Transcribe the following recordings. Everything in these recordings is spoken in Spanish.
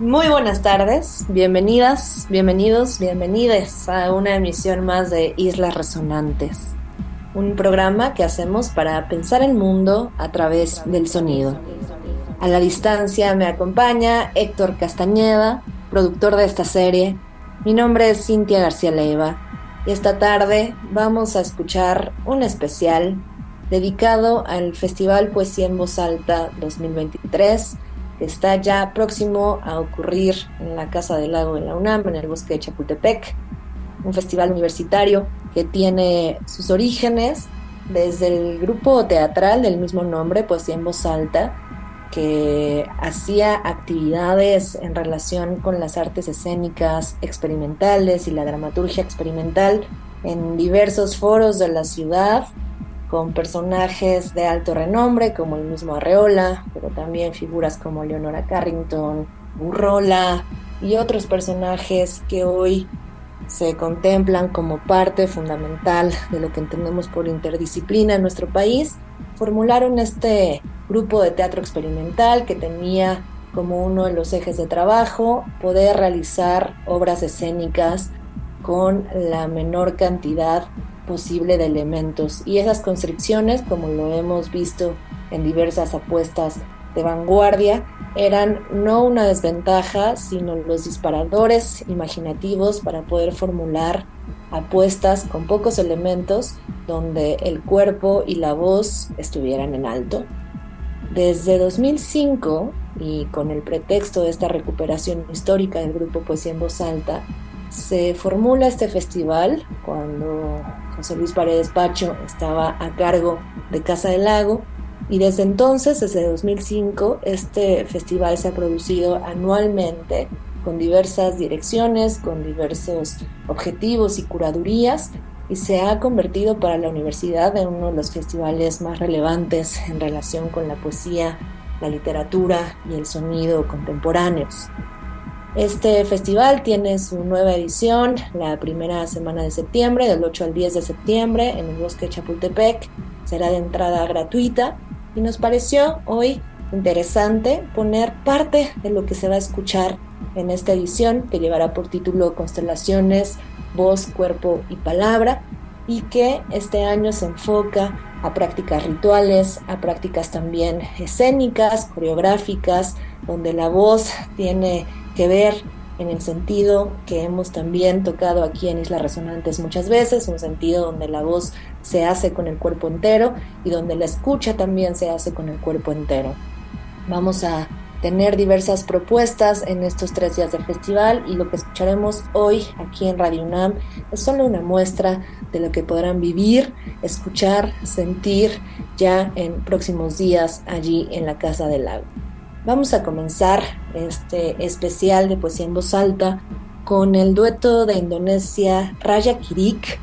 Muy buenas tardes, bienvenidas, bienvenidos, bienvenides a una emisión más de Islas Resonantes, un programa que hacemos para pensar el mundo a través del sonido. A la distancia me acompaña Héctor Castañeda, productor de esta serie. Mi nombre es Cintia García Leiva y esta tarde vamos a escuchar un especial dedicado al Festival Poesía en Voz Alta 2023 está ya próximo a ocurrir en la Casa del Lago de la UNAM, en el bosque de Chapultepec, un festival universitario que tiene sus orígenes desde el grupo teatral del mismo nombre, Poesía en Voz Alta, que hacía actividades en relación con las artes escénicas experimentales y la dramaturgia experimental en diversos foros de la ciudad con personajes de alto renombre como el mismo Arreola, pero también figuras como Leonora Carrington, Burrola y otros personajes que hoy se contemplan como parte fundamental de lo que entendemos por interdisciplina en nuestro país, formularon este grupo de teatro experimental que tenía como uno de los ejes de trabajo poder realizar obras escénicas con la menor cantidad posible de elementos y esas constricciones, como lo hemos visto en diversas apuestas de vanguardia, eran no una desventaja, sino los disparadores imaginativos para poder formular apuestas con pocos elementos donde el cuerpo y la voz estuvieran en alto. Desde 2005, y con el pretexto de esta recuperación histórica del grupo Poesía en Voz Alta, se formula este festival cuando José Luis Paredes Pacho estaba a cargo de Casa del Lago y desde entonces, desde 2005, este festival se ha producido anualmente con diversas direcciones, con diversos objetivos y curadurías y se ha convertido para la universidad en uno de los festivales más relevantes en relación con la poesía, la literatura y el sonido contemporáneos. Este festival tiene su nueva edición la primera semana de septiembre, del 8 al 10 de septiembre, en el bosque de Chapultepec. Será de entrada gratuita y nos pareció hoy interesante poner parte de lo que se va a escuchar en esta edición que llevará por título Constelaciones, Voz, Cuerpo y Palabra y que este año se enfoca a prácticas rituales, a prácticas también escénicas, coreográficas, donde la voz tiene que ver en el sentido que hemos también tocado aquí en Islas Resonantes muchas veces, un sentido donde la voz se hace con el cuerpo entero y donde la escucha también se hace con el cuerpo entero. Vamos a tener diversas propuestas en estos tres días del festival y lo que escucharemos hoy aquí en Radio UNAM es solo una muestra de lo que podrán vivir, escuchar, sentir ya en próximos días allí en la Casa del Lago. Vamos a comenzar este especial de poesía en voz alta con el dueto de Indonesia Raya Kirik,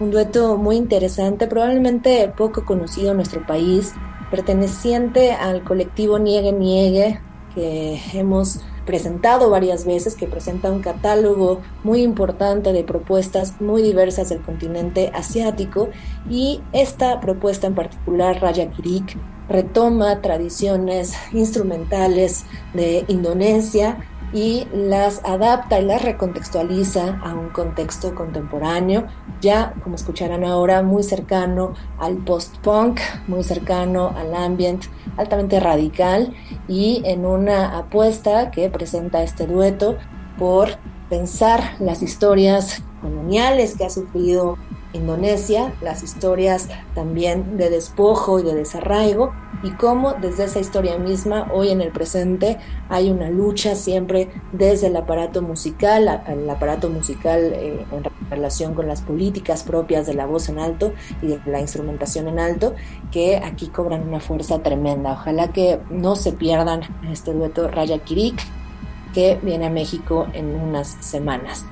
un dueto muy interesante, probablemente poco conocido en nuestro país, perteneciente al colectivo Niegue Niegue, que hemos presentado varias veces, que presenta un catálogo muy importante de propuestas muy diversas del continente asiático y esta propuesta en particular, Raya Kirik, retoma tradiciones instrumentales de Indonesia y las adapta y las recontextualiza a un contexto contemporáneo, ya como escucharán ahora, muy cercano al post-punk, muy cercano al ambient altamente radical y en una apuesta que presenta este dueto por pensar las historias coloniales que ha sufrido Indonesia, las historias también de despojo y de desarraigo, y cómo desde esa historia misma, hoy en el presente, hay una lucha siempre desde el aparato musical, el aparato musical eh, en relación con las políticas propias de la voz en alto y de la instrumentación en alto, que aquí cobran una fuerza tremenda. Ojalá que no se pierdan este dueto Raya Kirik que viene a México en unas semanas.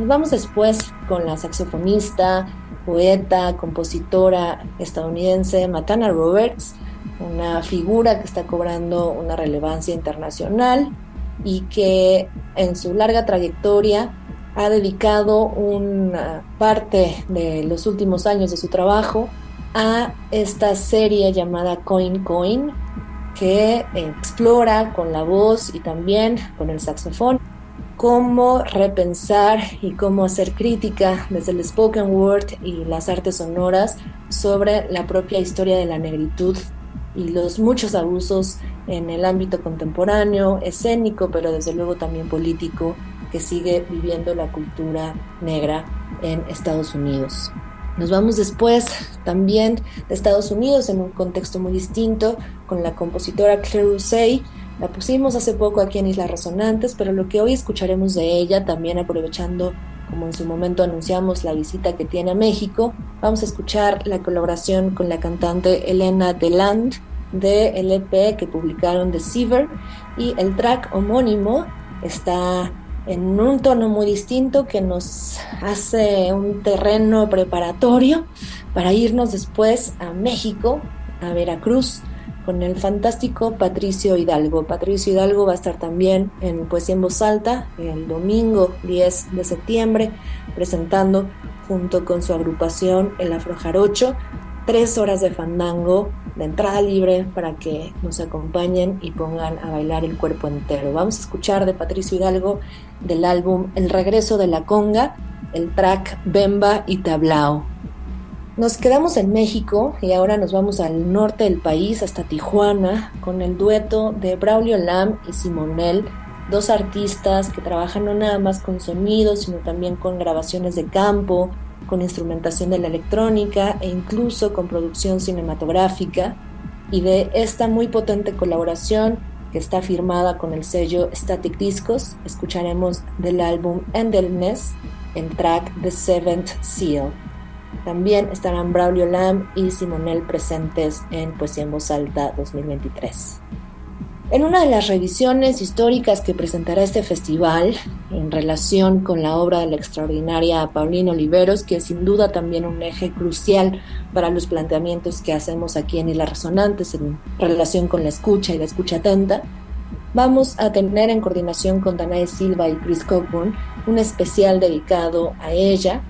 Nos vamos después con la saxofonista, poeta, compositora estadounidense Matana Roberts, una figura que está cobrando una relevancia internacional y que en su larga trayectoria ha dedicado una parte de los últimos años de su trabajo a esta serie llamada Coin Coin, que explora con la voz y también con el saxofón cómo repensar y cómo hacer crítica desde el spoken word y las artes sonoras sobre la propia historia de la negritud y los muchos abusos en el ámbito contemporáneo, escénico, pero desde luego también político, que sigue viviendo la cultura negra en Estados Unidos. Nos vamos después también de Estados Unidos en un contexto muy distinto con la compositora Claire Rousseau. La pusimos hace poco aquí en Islas Resonantes, pero lo que hoy escucharemos de ella, también aprovechando como en su momento anunciamos la visita que tiene a México, vamos a escuchar la colaboración con la cantante Elena Deland de el EP que publicaron The Seaver y el track homónimo está en un tono muy distinto que nos hace un terreno preparatorio para irnos después a México, a Veracruz, con el fantástico Patricio Hidalgo. Patricio Hidalgo va a estar también en Poesía en Voz Alta el domingo 10 de septiembre, presentando junto con su agrupación El Afrojarocho tres horas de fandango de entrada libre para que nos acompañen y pongan a bailar el cuerpo entero. Vamos a escuchar de Patricio Hidalgo del álbum El regreso de la conga, el track Bemba y Tablao. Nos quedamos en México y ahora nos vamos al norte del país, hasta Tijuana, con el dueto de Braulio Lam y Simonel, dos artistas que trabajan no nada más con sonidos, sino también con grabaciones de campo, con instrumentación de la electrónica e incluso con producción cinematográfica. Y de esta muy potente colaboración que está firmada con el sello Static Discos, escucharemos del álbum Endless el track The Seventh Seal. También estarán Braulio Lam y Simonel presentes en Poesía en Voz Alta 2023. En una de las revisiones históricas que presentará este festival, en relación con la obra de la extraordinaria Paulina Oliveros, que es sin duda también un eje crucial para los planteamientos que hacemos aquí en Islas Resonantes en relación con la escucha y la escucha atenta, vamos a tener en coordinación con Danae Silva y Chris Cockburn un especial dedicado a ella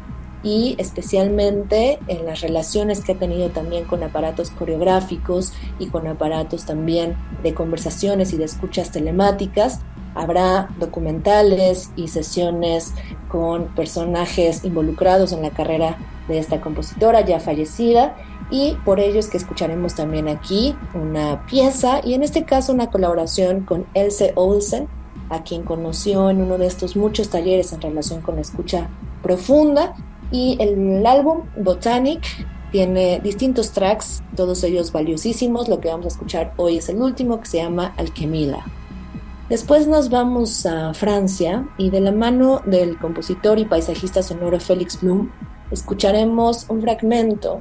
y especialmente en las relaciones que ha tenido también con aparatos coreográficos y con aparatos también de conversaciones y de escuchas telemáticas. Habrá documentales y sesiones con personajes involucrados en la carrera de esta compositora ya fallecida y por ello es que escucharemos también aquí una pieza y en este caso una colaboración con Else Olsen, a quien conoció en uno de estos muchos talleres en relación con la escucha profunda y el álbum Botanic tiene distintos tracks, todos ellos valiosísimos. Lo que vamos a escuchar hoy es el último que se llama Alquemila. Después nos vamos a Francia y de la mano del compositor y paisajista sonoro Félix Blum escucharemos un fragmento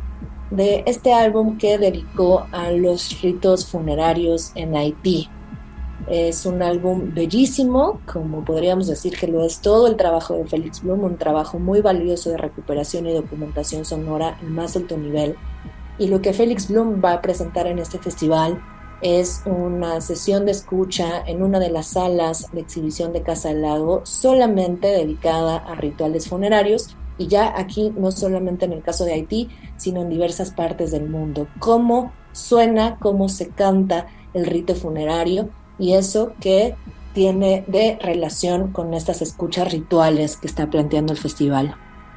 de este álbum que dedicó a los ritos funerarios en Haití. Es un álbum bellísimo, como podríamos decir que lo es todo el trabajo de Félix Blum, un trabajo muy valioso de recuperación y documentación sonora en más alto nivel. Y lo que Félix Blum va a presentar en este festival es una sesión de escucha en una de las salas de exhibición de Casa del Lago solamente dedicada a rituales funerarios y ya aquí no solamente en el caso de Haití, sino en diversas partes del mundo. Cómo suena, cómo se canta el rito funerario y eso que tiene de relación con estas escuchas rituales que está planteando el festival.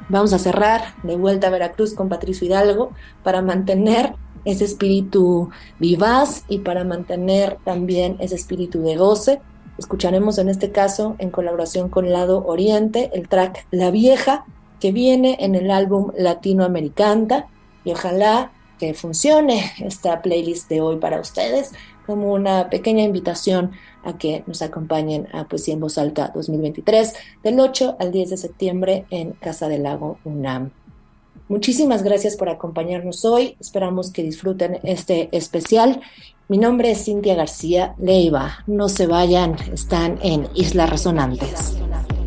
Vamos a cerrar de vuelta a Veracruz con Patricio Hidalgo para mantener ese espíritu vivaz y para mantener también ese espíritu de goce. Escucharemos en este caso, en colaboración con Lado Oriente, el track La Vieja, que viene en el álbum Latinoamericana y ojalá que funcione esta playlist de hoy para ustedes como una pequeña invitación a que nos acompañen a Poesía en Voz Alta 2023 del 8 al 10 de septiembre en Casa del Lago UNAM. Muchísimas gracias por acompañarnos hoy. Esperamos que disfruten este especial. Mi nombre es Cintia García Leiva. No se vayan, están en Islas Resonantes. Islas Resonantes.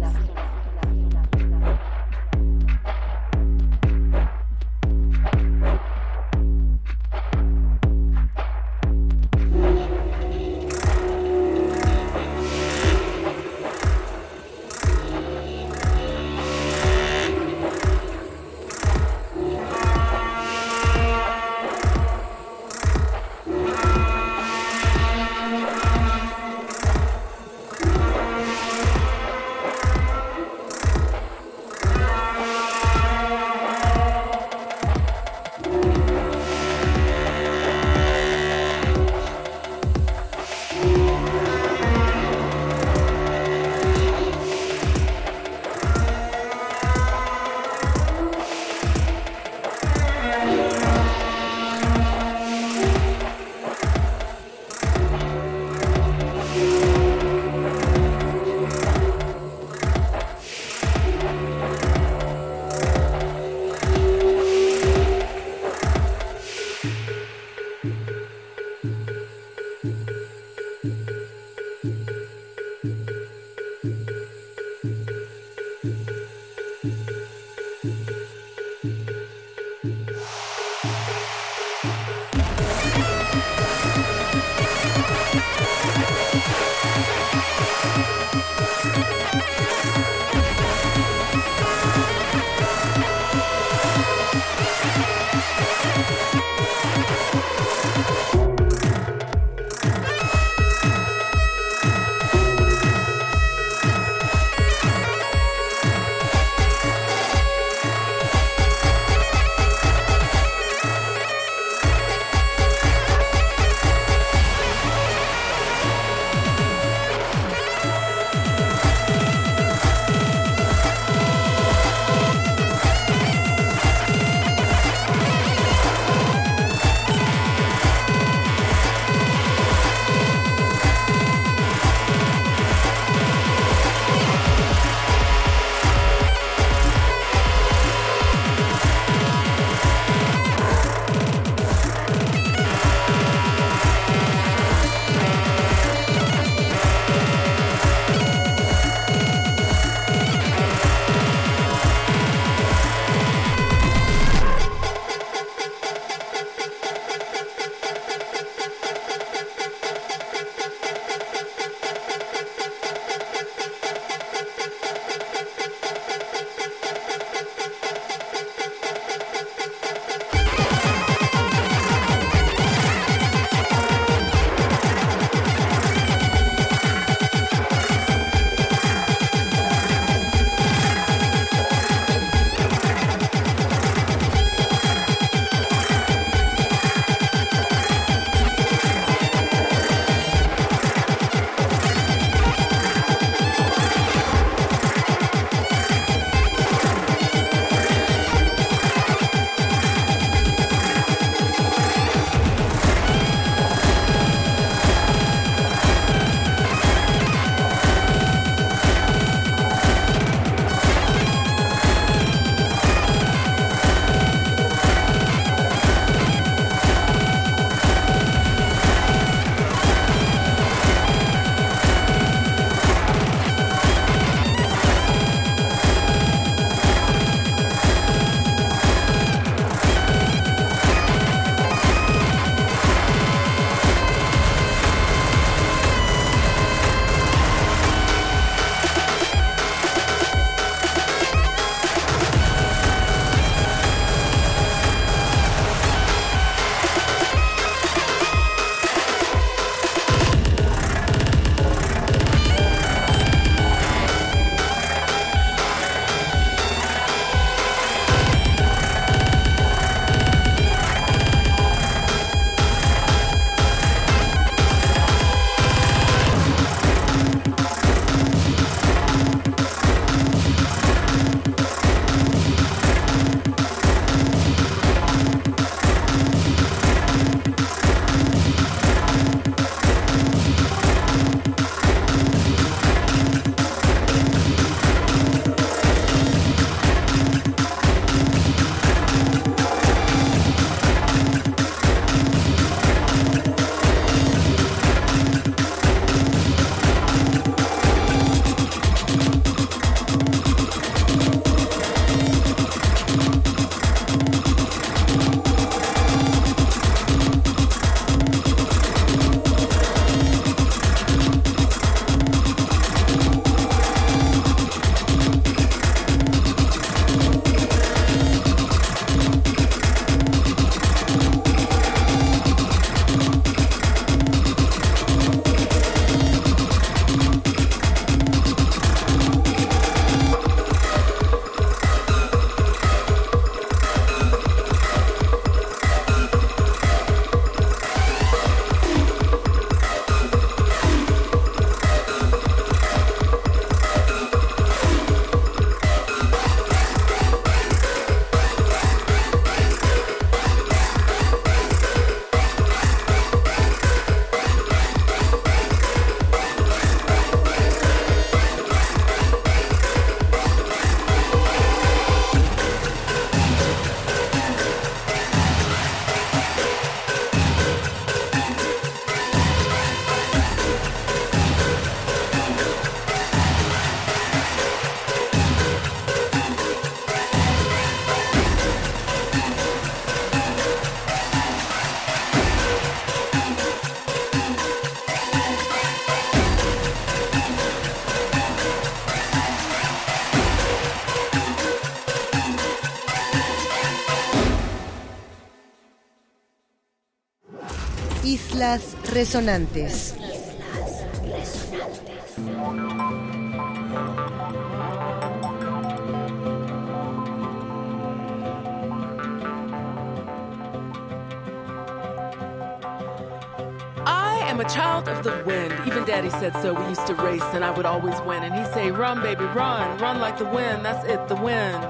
I'm a child of the wind. Even daddy said so. We used to race and I would always win. And he'd say, Run, baby, run. Run like the wind. That's it, the wind.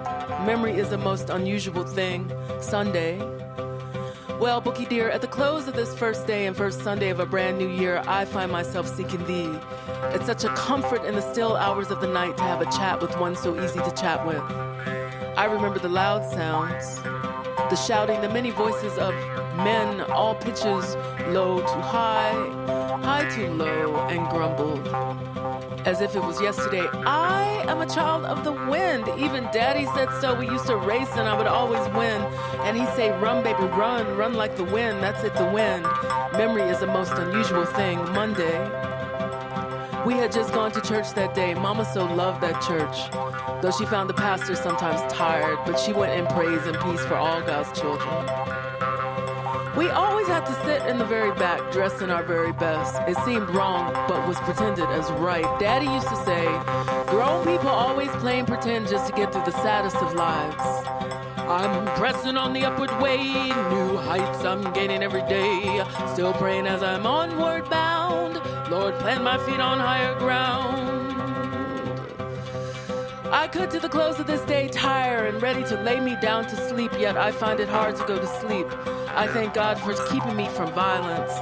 Memory is the most unusual thing. Sunday. Well, Bookie dear, at the close of this first day and first Sunday of a brand new year, I find myself seeking thee. It's such a comfort in the still hours of the night to have a chat with one so easy to chat with. I remember the loud sounds, the shouting, the many voices of men, all pitches, low to high, high to low, and grumbled. As if it was yesterday, I am a child of the wind. Even daddy said so. We used to race and I would always win. And he'd say, Run, baby, run, run like the wind. That's it, the wind. Memory is the most unusual thing. Monday. We had just gone to church that day. Mama so loved that church. Though she found the pastor sometimes tired, but she went in praise and peace for all God's children. We always had to sit in the very back, dressed in our very best. It seemed wrong, but was pretended as right. Daddy used to say, grown people always playing pretend just to get through the saddest of lives. I'm pressing on the upward way, new heights I'm gaining every day. Still praying as I'm onward bound. Lord, plant my feet on higher ground. I could to the close of this day tire and ready to lay me down to sleep, yet I find it hard to go to sleep. I thank God for keeping me from violence.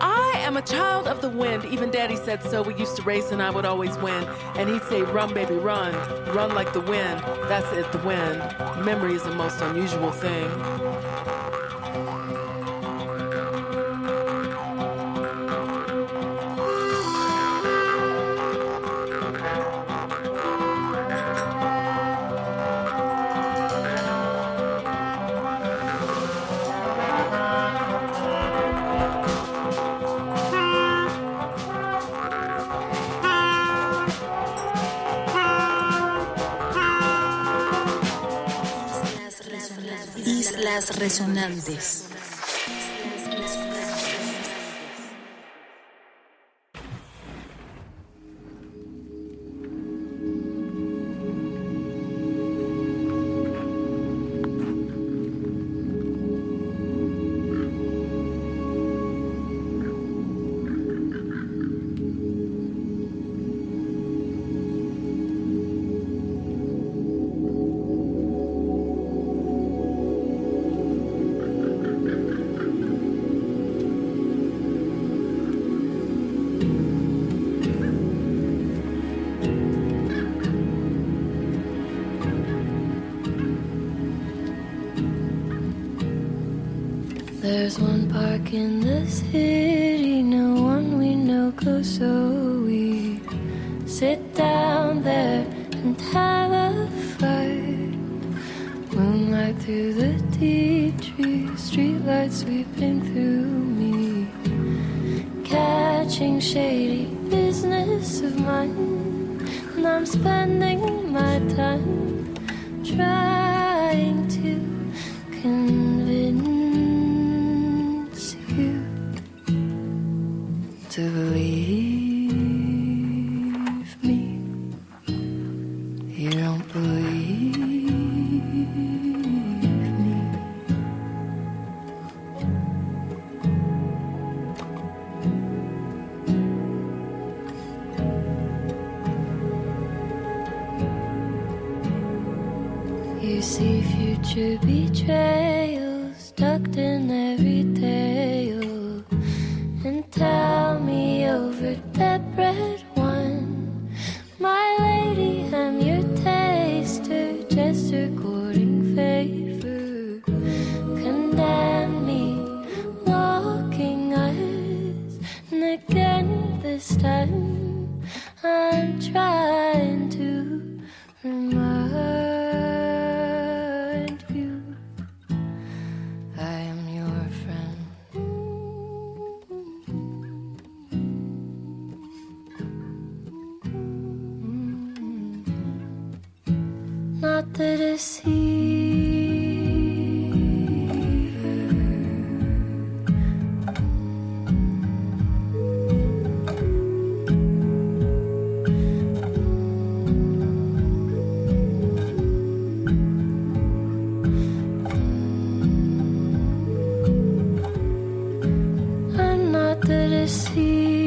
I am a child of the wind. Even daddy said so. We used to race and I would always win. And he'd say, Run, baby, run. Run like the wind. That's it, the wind. Memory is the most unusual thing. Resonantes. In the see.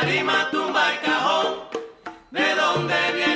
tarima tumba el cajón, de donde viene.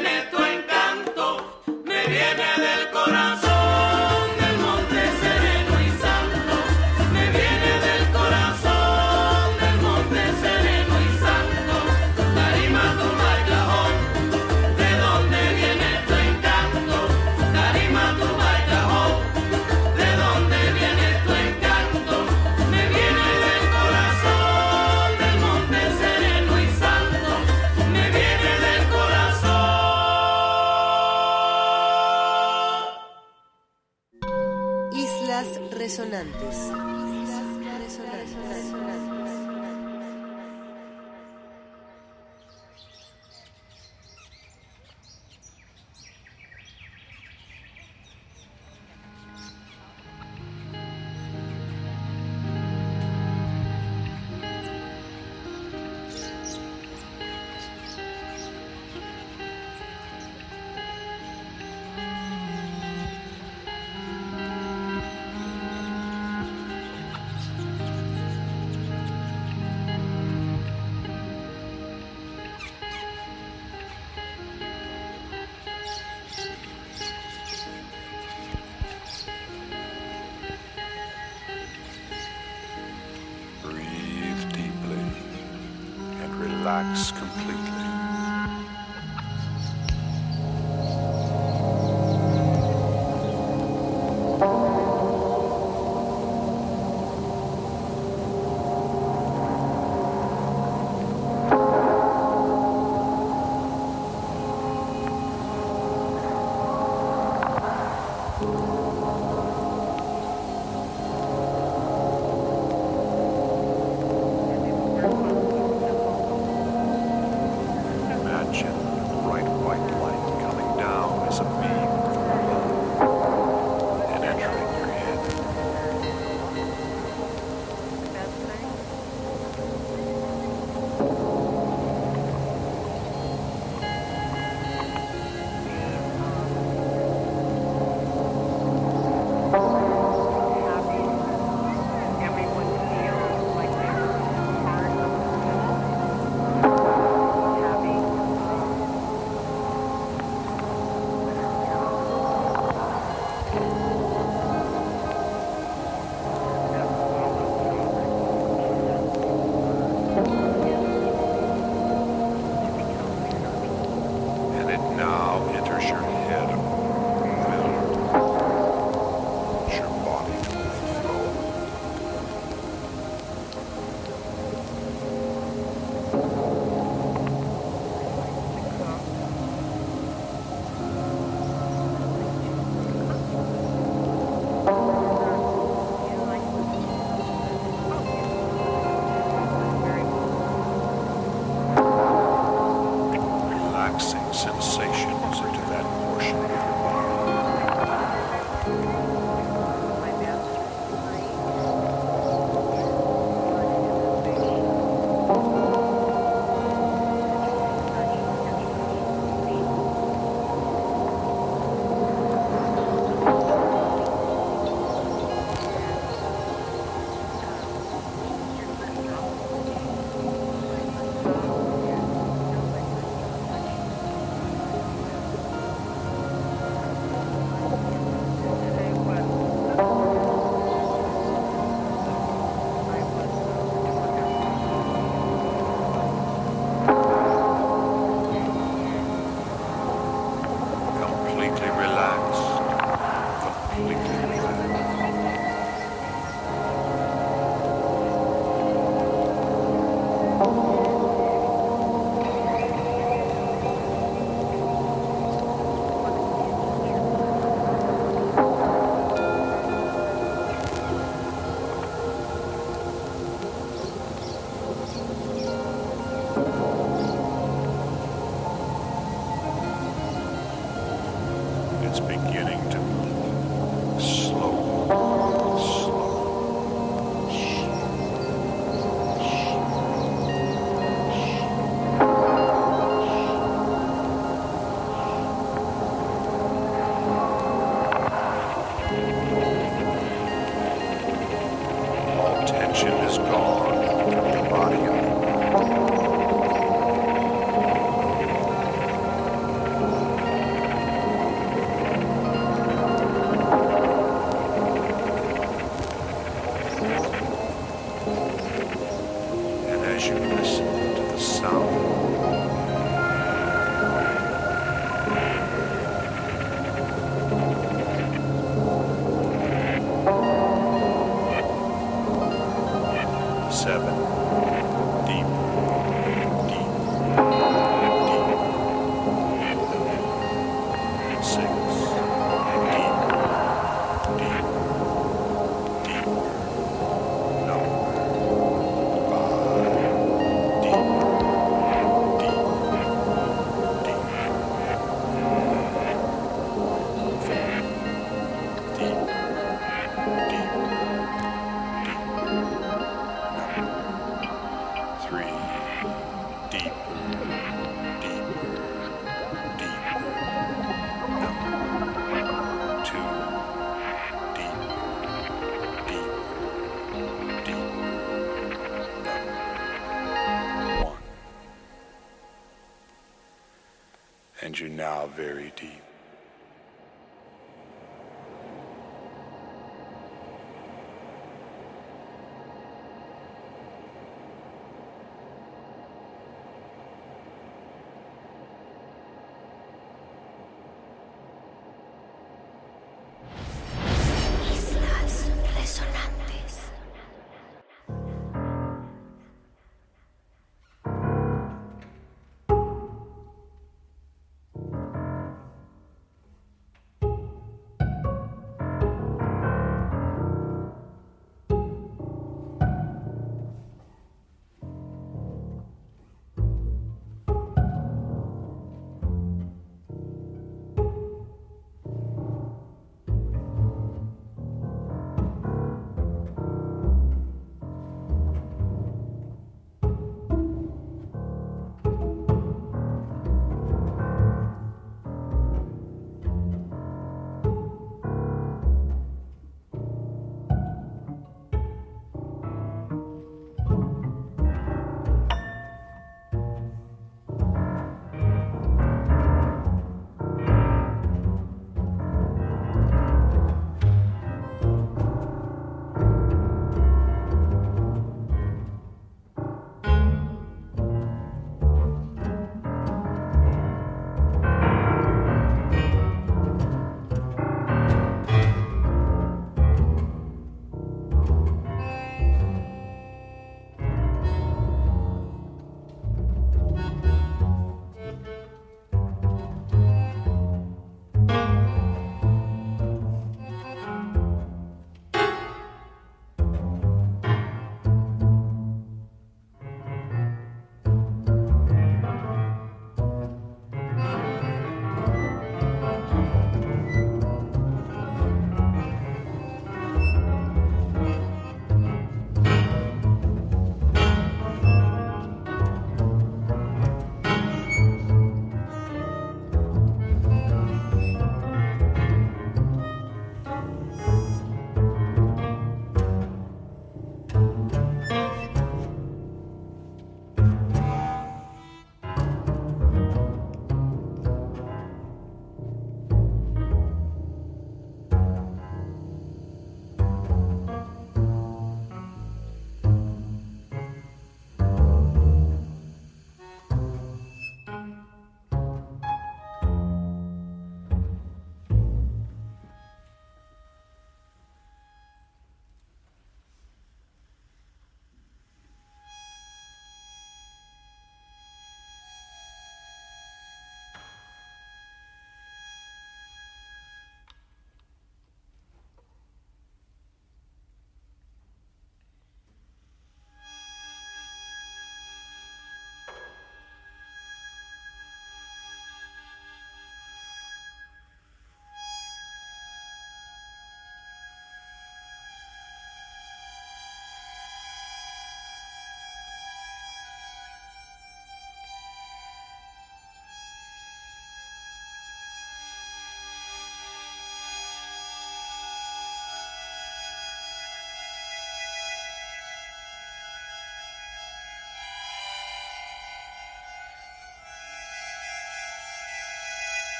and you're now very deep.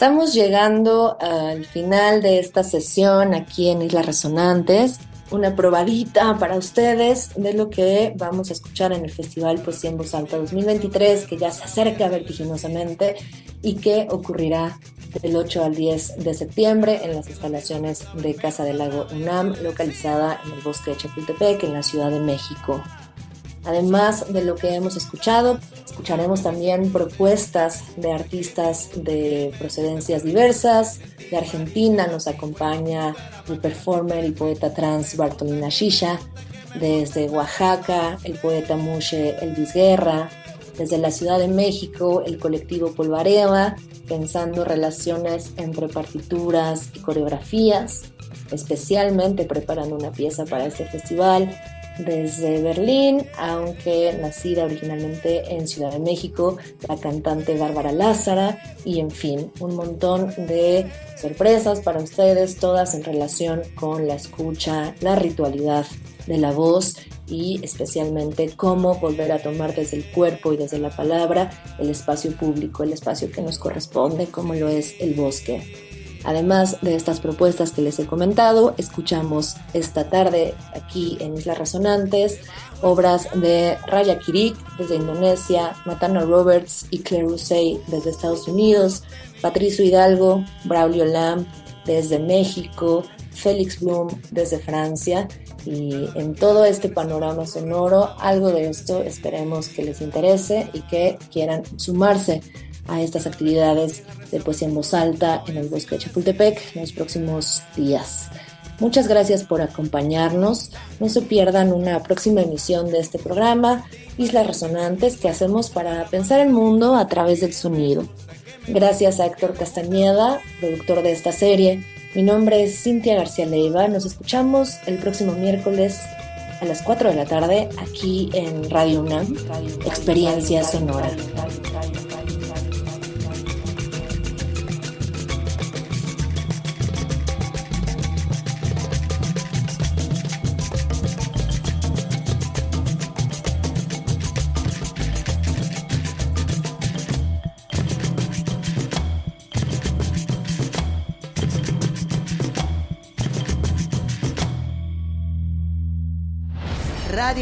Estamos llegando al final de esta sesión aquí en Islas Resonantes. Una probadita para ustedes de lo que vamos a escuchar en el Festival Poesía en Voz Alta 2023, que ya se acerca vertiginosamente y que ocurrirá del 8 al 10 de septiembre en las instalaciones de Casa del Lago UNAM, localizada en el bosque de Chapultepec, en la Ciudad de México. Además de lo que hemos escuchado, escucharemos también propuestas de artistas de procedencias diversas. De Argentina nos acompaña el performer y poeta trans Bartolina Shisha. Desde Oaxaca, el poeta Mushe Elvis Guerra. Desde la Ciudad de México, el colectivo Polvareva, pensando relaciones entre partituras y coreografías, especialmente preparando una pieza para este festival desde Berlín, aunque nacida originalmente en Ciudad de México, la cantante Bárbara Lázara y en fin, un montón de sorpresas para ustedes, todas en relación con la escucha, la ritualidad de la voz y especialmente cómo volver a tomar desde el cuerpo y desde la palabra el espacio público, el espacio que nos corresponde, como lo es el bosque. Además de estas propuestas que les he comentado, escuchamos esta tarde aquí en Islas Resonantes obras de Raya Kirik desde Indonesia, Matana Roberts y Claire Rousey desde Estados Unidos, Patricio Hidalgo, Braulio Lam desde México, Félix Bloom desde Francia. Y en todo este panorama sonoro algo de esto esperemos que les interese y que quieran sumarse a estas actividades de poesía en voz alta en el bosque de Chapultepec en los próximos días. Muchas gracias por acompañarnos. No se pierdan una próxima emisión de este programa, Islas Resonantes, que hacemos para pensar el mundo a través del sonido. Gracias a Héctor Castañeda, productor de esta serie. Mi nombre es Cintia García Leiva. Nos escuchamos el próximo miércoles a las 4 de la tarde aquí en Radio UNAM, Experiencia Sonora.